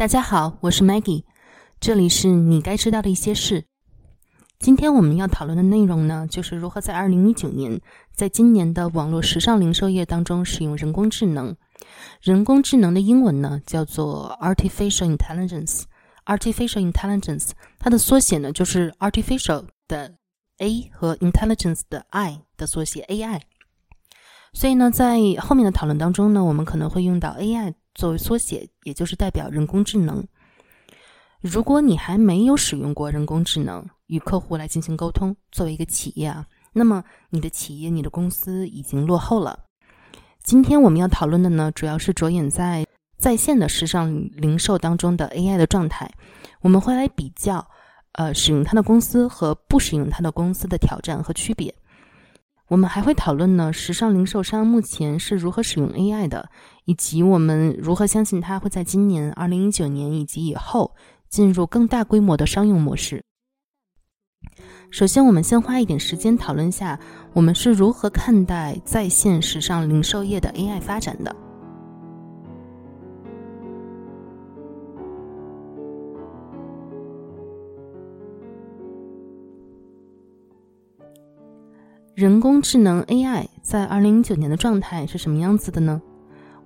大家好，我是 Maggie，这里是你该知道的一些事。今天我们要讨论的内容呢，就是如何在二零一九年，在今年的网络时尚零售业当中使用人工智能。人工智能的英文呢叫做 artificial intelligence。artificial intelligence 它的缩写呢就是 artificial 的 a 和 intelligence 的 i 的缩写 AI。所以呢，在后面的讨论当中呢，我们可能会用到 AI 作为缩写，也就是代表人工智能。如果你还没有使用过人工智能与客户来进行沟通，作为一个企业啊，那么你的企业、你的公司已经落后了。今天我们要讨论的呢，主要是着眼在在线的时尚零售当中的 AI 的状态。我们会来比较，呃，使用它的公司和不使用它的公司的挑战和区别。我们还会讨论呢，时尚零售商目前是如何使用 AI 的，以及我们如何相信它会在今年二零一九年以及以后进入更大规模的商用模式。首先，我们先花一点时间讨论下，我们是如何看待在线时尚零售业的 AI 发展的。人工智能 AI 在二零一九年的状态是什么样子的呢？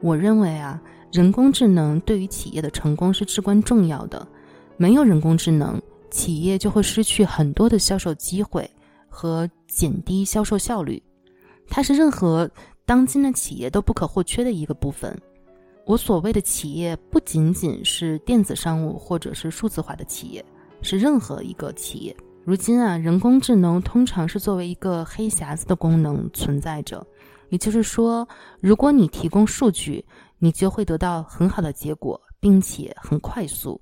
我认为啊，人工智能对于企业的成功是至关重要的。没有人工智能，企业就会失去很多的销售机会和减低销售效率。它是任何当今的企业都不可或缺的一个部分。我所谓的企业，不仅仅是电子商务或者是数字化的企业，是任何一个企业。如今啊，人工智能通常是作为一个黑匣子的功能存在着，也就是说，如果你提供数据，你就会得到很好的结果，并且很快速。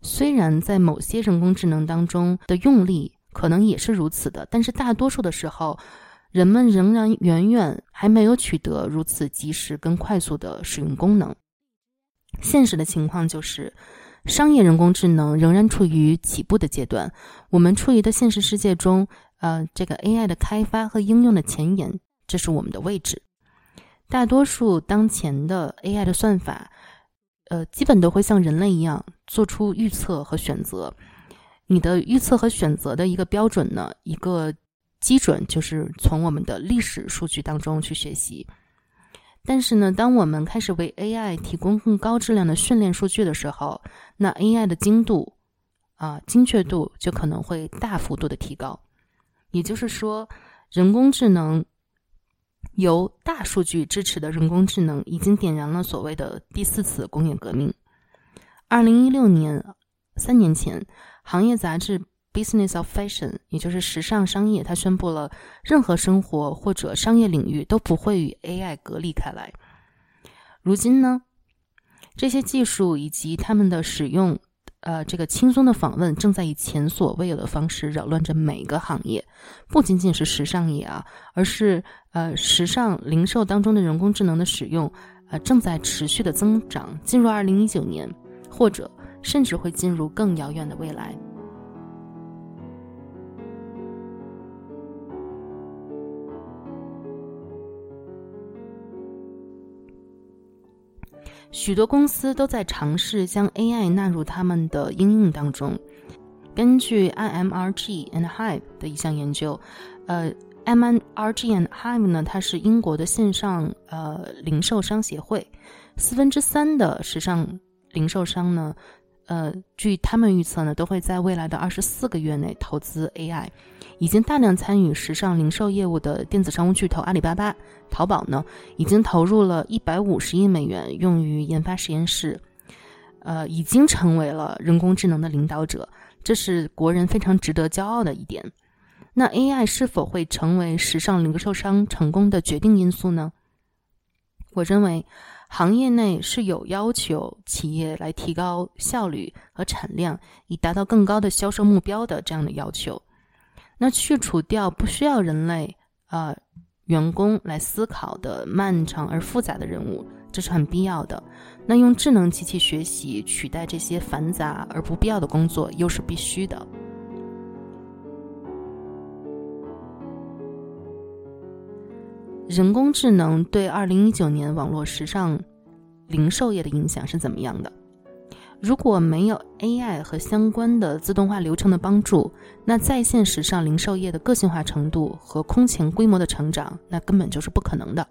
虽然在某些人工智能当中的用力可能也是如此的，但是大多数的时候，人们仍然远远还没有取得如此及时跟快速的使用功能。现实的情况就是。商业人工智能仍然处于起步的阶段，我们处于的现实世界中，呃，这个 AI 的开发和应用的前沿，这是我们的位置。大多数当前的 AI 的算法，呃，基本都会像人类一样做出预测和选择。你的预测和选择的一个标准呢，一个基准就是从我们的历史数据当中去学习。但是呢，当我们开始为 AI 提供更高质量的训练数据的时候，那 AI 的精度啊精确度就可能会大幅度的提高。也就是说，人工智能由大数据支持的人工智能已经点燃了所谓的第四次工业革命。二零一六年，三年前，行业杂志。Business of Fashion，也就是时尚商业，它宣布了任何生活或者商业领域都不会与 AI 隔离开来。如今呢，这些技术以及他们的使用，呃，这个轻松的访问正在以前所未有的方式扰乱着每个行业，不仅仅是时尚业啊，而是呃，时尚零售当中的人工智能的使用，呃，正在持续的增长。进入二零一九年，或者甚至会进入更遥远的未来。许多公司都在尝试将 AI 纳入他们的应用当中。根据 IMRG and Hive 的一项研究，呃，IMRG and Hive 呢，它是英国的线上呃零售商协会，四分之三的时尚零售商呢。呃，据他们预测呢，都会在未来的二十四个月内投资 AI。已经大量参与时尚零售业务的电子商务巨头阿里巴巴、淘宝呢，已经投入了一百五十亿美元用于研发实验室，呃，已经成为了人工智能的领导者，这是国人非常值得骄傲的一点。那 AI 是否会成为时尚零售商成功的决定因素呢？我认为。行业内是有要求企业来提高效率和产量，以达到更高的销售目标的这样的要求。那去除掉不需要人类呃员工来思考的漫长而复杂的任务，这是很必要的。那用智能机器学习取代这些繁杂而不必要的工作，又是必须的。人工智能对二零一九年网络时尚零售业的影响是怎么样的？如果没有 AI 和相关的自动化流程的帮助，那在线时尚零售业的个性化程度和空前规模的成长，那根本就是不可能的。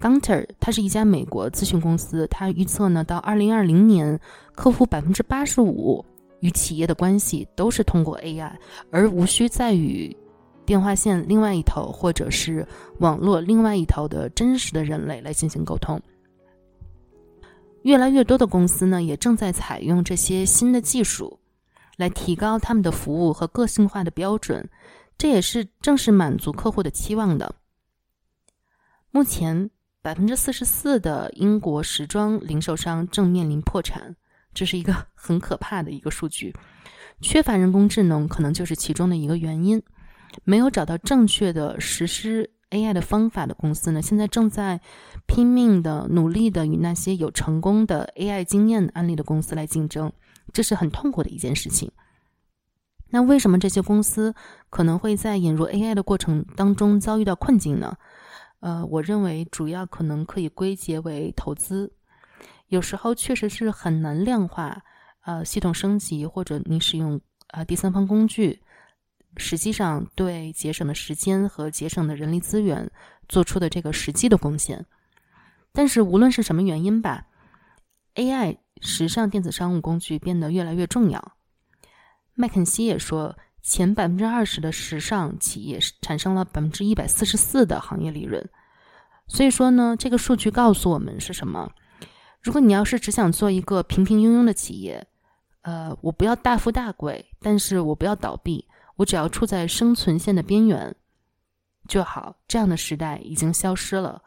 Gunter，它是一家美国咨询公司，它预测呢，到二零二零年，客户百分之八十五与企业的关系都是通过 AI，而无需再与电话线另外一头或者是网络另外一头的真实的人类来进行沟通。越来越多的公司呢，也正在采用这些新的技术，来提高他们的服务和个性化的标准，这也是正是满足客户的期望的。目前。百分之四十四的英国时装零售商正面临破产，这是一个很可怕的一个数据。缺乏人工智能可能就是其中的一个原因。没有找到正确的实施 AI 的方法的公司呢，现在正在拼命的努力的与那些有成功的 AI 经验案例的公司来竞争，这是很痛苦的一件事情。那为什么这些公司可能会在引入 AI 的过程当中遭遇到困境呢？呃，我认为主要可能可以归结为投资，有时候确实是很难量化，呃，系统升级或者你使用呃第三方工具，实际上对节省的时间和节省的人力资源做出的这个实际的贡献。但是无论是什么原因吧，AI 时尚电子商务工具变得越来越重要。麦肯锡也说。前百分之二十的时尚企业产生了百分之一百四十四的行业利润，所以说呢，这个数据告诉我们是什么？如果你要是只想做一个平平庸庸的企业，呃，我不要大富大贵，但是我不要倒闭，我只要处在生存线的边缘就好。这样的时代已经消失了。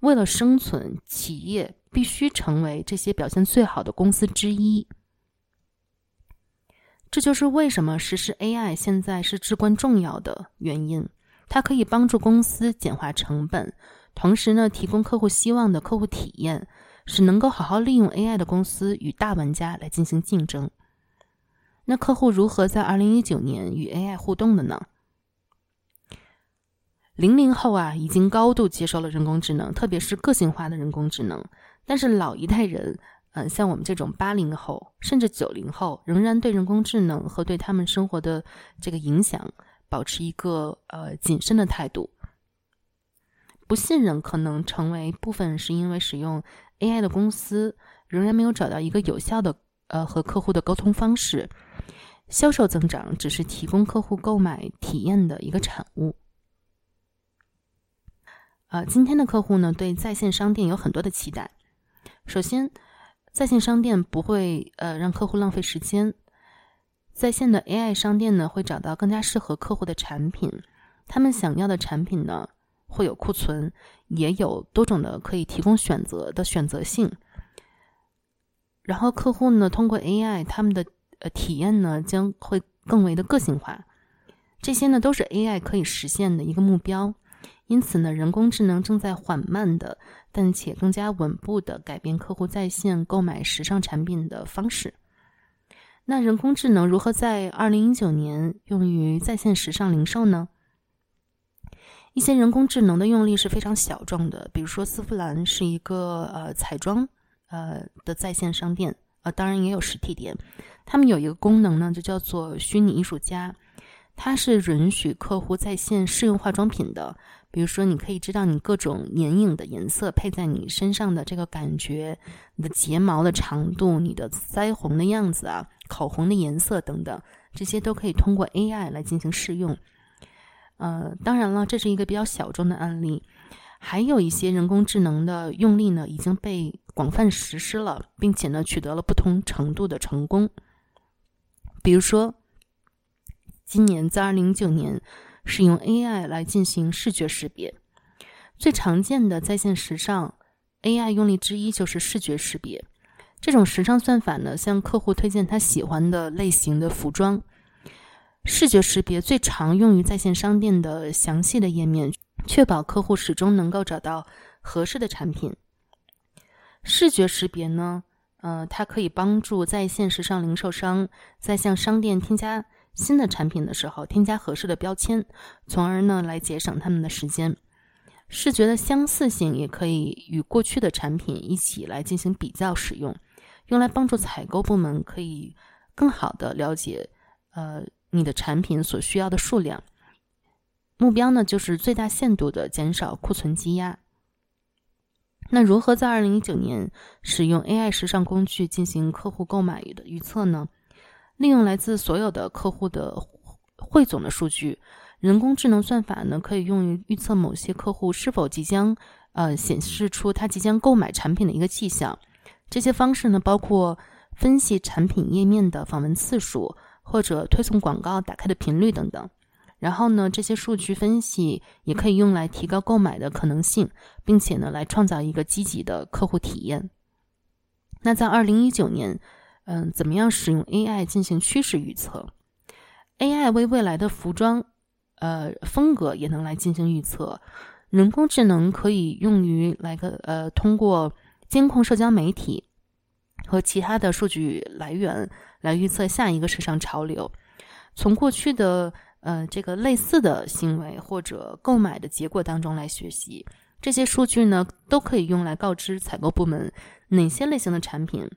为了生存，企业必须成为这些表现最好的公司之一。这就是为什么实施 AI 现在是至关重要的原因。它可以帮助公司简化成本，同时呢，提供客户希望的客户体验，使能够好好利用 AI 的公司与大玩家来进行竞争。那客户如何在2019年与 AI 互动的呢？零零后啊，已经高度接受了人工智能，特别是个性化的人工智能，但是老一代人。嗯，像我们这种八零后甚至九零后，仍然对人工智能和对他们生活的这个影响保持一个呃谨慎的态度。不信任可能成为部分是因为使用 AI 的公司仍然没有找到一个有效的呃和客户的沟通方式，销售增长只是提供客户购买体验的一个产物。呃，今天的客户呢对在线商店有很多的期待，首先。在线商店不会呃让客户浪费时间，在线的 AI 商店呢会找到更加适合客户的产品，他们想要的产品呢会有库存，也有多种的可以提供选择的选择性。然后客户呢通过 AI，他们的呃体验呢将会更为的个性化，这些呢都是 AI 可以实现的一个目标。因此呢，人工智能正在缓慢的，但且更加稳步的改变客户在线购买时尚产品的方式。那人工智能如何在二零一九年用于在线时尚零售呢？一些人工智能的用例是非常小众的，比如说丝芙兰是一个呃彩妆呃的在线商店，呃当然也有实体店。他们有一个功能呢，就叫做虚拟艺术家，它是允许客户在线试用化妆品的。比如说，你可以知道你各种眼影的颜色配在你身上的这个感觉，你的睫毛的长度，你的腮红的样子啊，口红的颜色等等，这些都可以通过 AI 来进行试用。呃，当然了，这是一个比较小众的案例，还有一些人工智能的用例呢，已经被广泛实施了，并且呢，取得了不同程度的成功。比如说，今年在二零一九年。使用 AI 来进行视觉识别，最常见的在线时尚 AI 用例之一就是视觉识别。这种时尚算法呢，向客户推荐他喜欢的类型的服装。视觉识别最常用于在线商店的详细的页面，确保客户始终能够找到合适的产品。视觉识别呢，呃，它可以帮助在线时尚零售商在向商店添加。新的产品的时候，添加合适的标签，从而呢来节省他们的时间。视觉的相似性也可以与过去的产品一起来进行比较使用，用来帮助采购部门可以更好的了解，呃，你的产品所需要的数量。目标呢，就是最大限度的减少库存积压。那如何在二零一九年使用 AI 时尚工具进行客户购买的预测呢？利用来自所有的客户的汇总的数据，人工智能算法呢可以用于预测某些客户是否即将呃显示出他即将购买产品的一个迹象。这些方式呢包括分析产品页面的访问次数，或者推送广告打开的频率等等。然后呢，这些数据分析也可以用来提高购买的可能性，并且呢，来创造一个积极的客户体验。那在二零一九年，嗯，怎么样使用 AI 进行趋势预测？AI 为未来的服装，呃，风格也能来进行预测。人工智能可以用于来个呃，通过监控社交媒体和其他的数据来源来预测下一个时尚潮流。从过去的呃，这个类似的行为或者购买的结果当中来学习这些数据呢，都可以用来告知采购部门哪些类型的产品，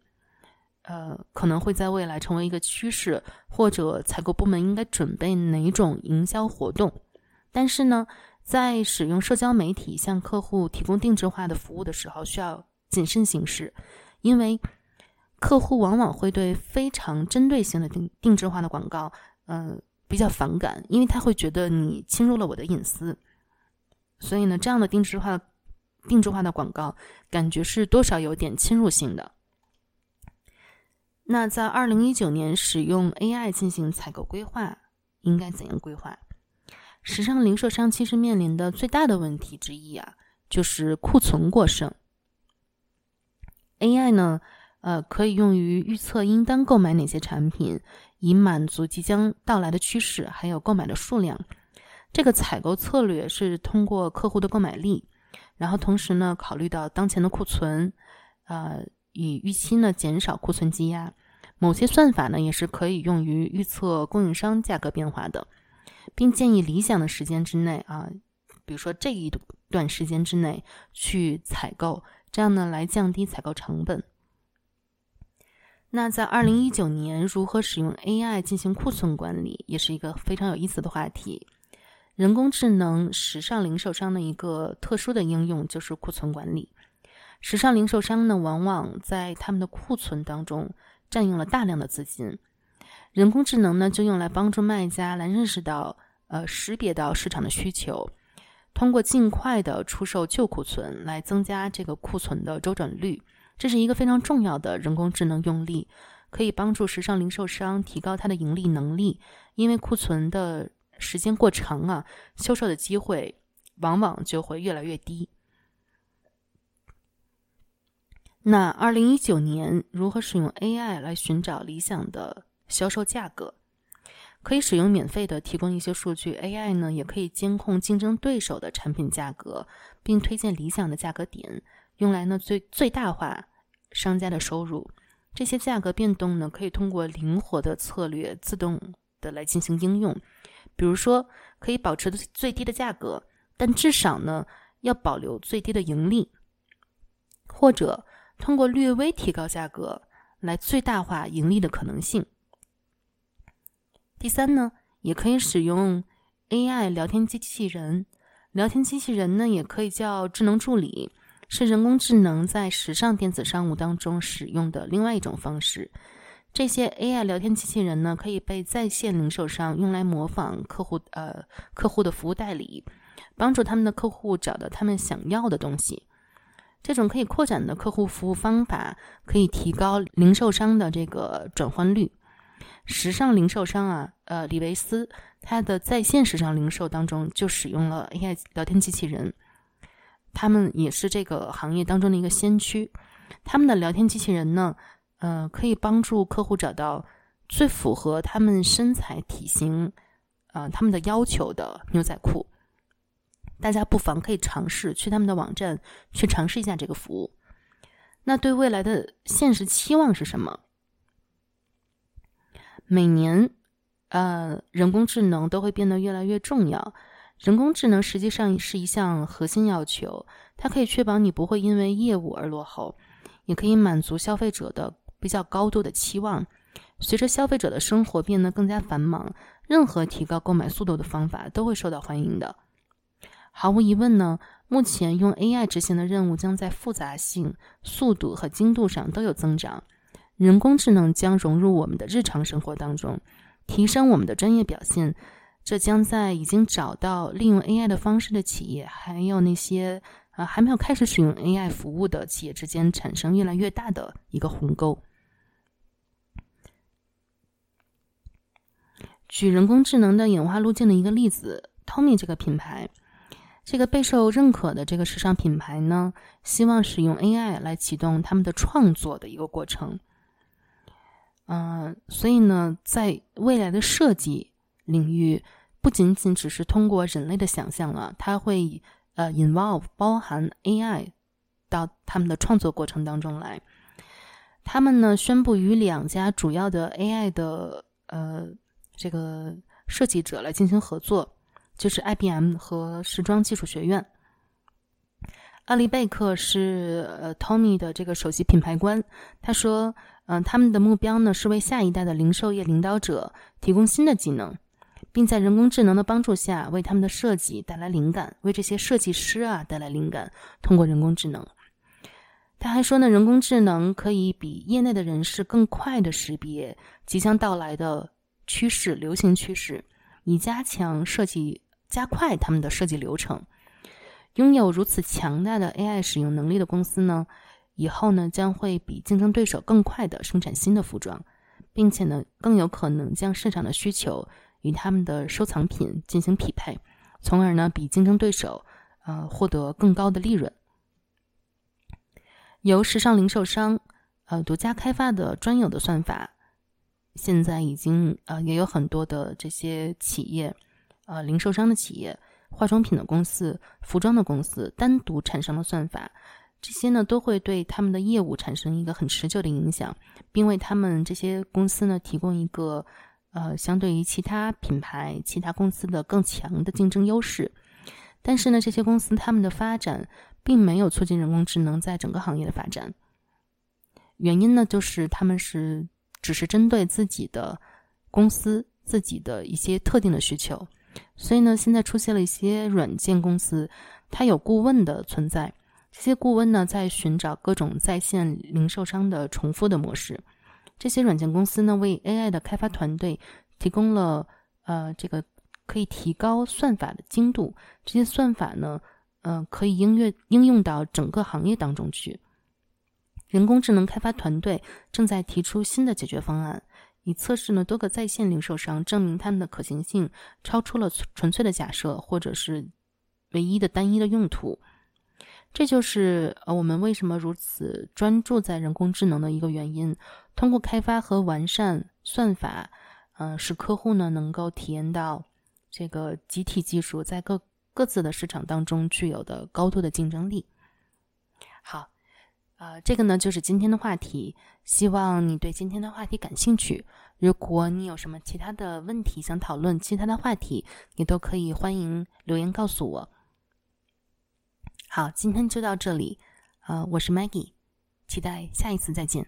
呃，可能会在未来成为一个趋势，或者采购部门应该准备哪种营销活动。但是呢，在使用社交媒体向客户提供定制化的服务的时候，需要谨慎行事，因为客户往往会对非常针对性的定定制化的广告，嗯。比较反感，因为他会觉得你侵入了我的隐私，所以呢，这样的定制化、定制化的广告感觉是多少有点侵入性的。那在二零一九年使用 AI 进行采购规划，应该怎样规划？时尚零售商其实面临的最大的问题之一啊，就是库存过剩。AI 呢，呃，可以用于预测应当购买哪些产品。以满足即将到来的趋势，还有购买的数量。这个采购策略是通过客户的购买力，然后同时呢考虑到当前的库存，呃，以预期呢减少库存积压。某些算法呢也是可以用于预测供应商价格变化的，并建议理想的时间之内啊，比如说这一段时间之内去采购，这样呢来降低采购成本。那在二零一九年，如何使用 AI 进行库存管理，也是一个非常有意思的话题。人工智能时尚零售商的一个特殊的应用就是库存管理。时尚零售商呢，往往在他们的库存当中占用了大量的资金。人工智能呢，就用来帮助卖家来认识到、呃，识别到市场的需求，通过尽快的出售旧库存，来增加这个库存的周转率。这是一个非常重要的人工智能用例，可以帮助时尚零售商提高它的盈利能力。因为库存的时间过长啊，销售的机会往往就会越来越低。那二零一九年如何使用 AI 来寻找理想的销售价格？可以使用免费的提供一些数据，AI 呢也可以监控竞争对手的产品价格，并推荐理想的价格点，用来呢最最大化。商家的收入，这些价格变动呢，可以通过灵活的策略自动的来进行应用。比如说，可以保持最低的价格，但至少呢要保留最低的盈利，或者通过略微提高价格来最大化盈利的可能性。第三呢，也可以使用 AI 聊天机器人，聊天机器人呢也可以叫智能助理。是人工智能在时尚电子商务当中使用的另外一种方式。这些 AI 聊天机器人呢，可以被在线零售商用来模仿客户呃客户的服务代理，帮助他们的客户找到他们想要的东西。这种可以扩展的客户服务方法，可以提高零售商的这个转换率。时尚零售商啊，呃，李维斯，他的在线时尚零售当中就使用了 AI 聊天机器人。他们也是这个行业当中的一个先驱。他们的聊天机器人呢，呃，可以帮助客户找到最符合他们身材体型，呃，他们的要求的牛仔裤。大家不妨可以尝试去他们的网站去尝试一下这个服务。那对未来的现实期望是什么？每年，呃，人工智能都会变得越来越重要。人工智能实际上是一项核心要求，它可以确保你不会因为业务而落后，也可以满足消费者的比较高度的期望。随着消费者的生活变得更加繁忙，任何提高购买速度的方法都会受到欢迎的。毫无疑问呢，目前用 AI 执行的任务将在复杂性、速度和精度上都有增长。人工智能将融入我们的日常生活当中，提升我们的专业表现。这将在已经找到利用 AI 的方式的企业，还有那些啊还没有开始使用 AI 服务的企业之间产生越来越大的一个鸿沟。举人工智能的演化路径的一个例子，Tommy 这个品牌。这个备受认可的这个时尚品牌呢，希望使用 AI 来启动他们的创作的一个过程。嗯，所以呢，在未来的设计领域，不仅仅只是通过人类的想象了，它会呃 involve 包含 AI 到他们的创作过程当中来。他们呢宣布与两家主要的 AI 的呃这个设计者来进行合作。就是 IBM 和时装技术学院。阿里贝克是呃 Tommy 的这个首席品牌官，他说，嗯，他们的目标呢是为下一代的零售业领导者提供新的技能，并在人工智能的帮助下为他们的设计带来灵感，为这些设计师啊带来灵感。通过人工智能，他还说呢，人工智能可以比业内的人士更快的识别即将到来的趋势、流行趋势，以加强设计。加快他们的设计流程，拥有如此强大的 AI 使用能力的公司呢，以后呢将会比竞争对手更快的生产新的服装，并且呢更有可能将市场的需求与他们的收藏品进行匹配，从而呢比竞争对手呃获得更高的利润。由时尚零售商呃独家开发的专有的算法，现在已经呃也有很多的这些企业。呃，零售商的企业、化妆品的公司、服装的公司单独产生了算法，这些呢都会对他们的业务产生一个很持久的影响，并为他们这些公司呢提供一个呃相对于其他品牌、其他公司的更强的竞争优势。但是呢，这些公司他们的发展并没有促进人工智能在整个行业的发展，原因呢就是他们是只是针对自己的公司自己的一些特定的需求。所以呢，现在出现了一些软件公司，它有顾问的存在。这些顾问呢，在寻找各种在线零售商的重复的模式。这些软件公司呢，为 AI 的开发团队提供了呃，这个可以提高算法的精度。这些算法呢，呃，可以应用应用到整个行业当中去。人工智能开发团队正在提出新的解决方案。以测试呢多个在线零售商，证明他们的可行性超出了纯粹的假设，或者是唯一的单一的用途。这就是呃我们为什么如此专注在人工智能的一个原因。通过开发和完善算法，嗯，使客户呢能够体验到这个集体技术在各各自的市场当中具有的高度的竞争力。好。呃，这个呢就是今天的话题，希望你对今天的话题感兴趣。如果你有什么其他的问题想讨论，其他的话题，你都可以欢迎留言告诉我。好，今天就到这里，呃，我是 Maggie，期待下一次再见，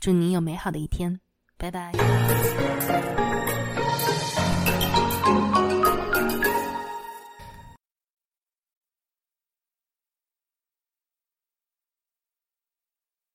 祝你有美好的一天，拜拜。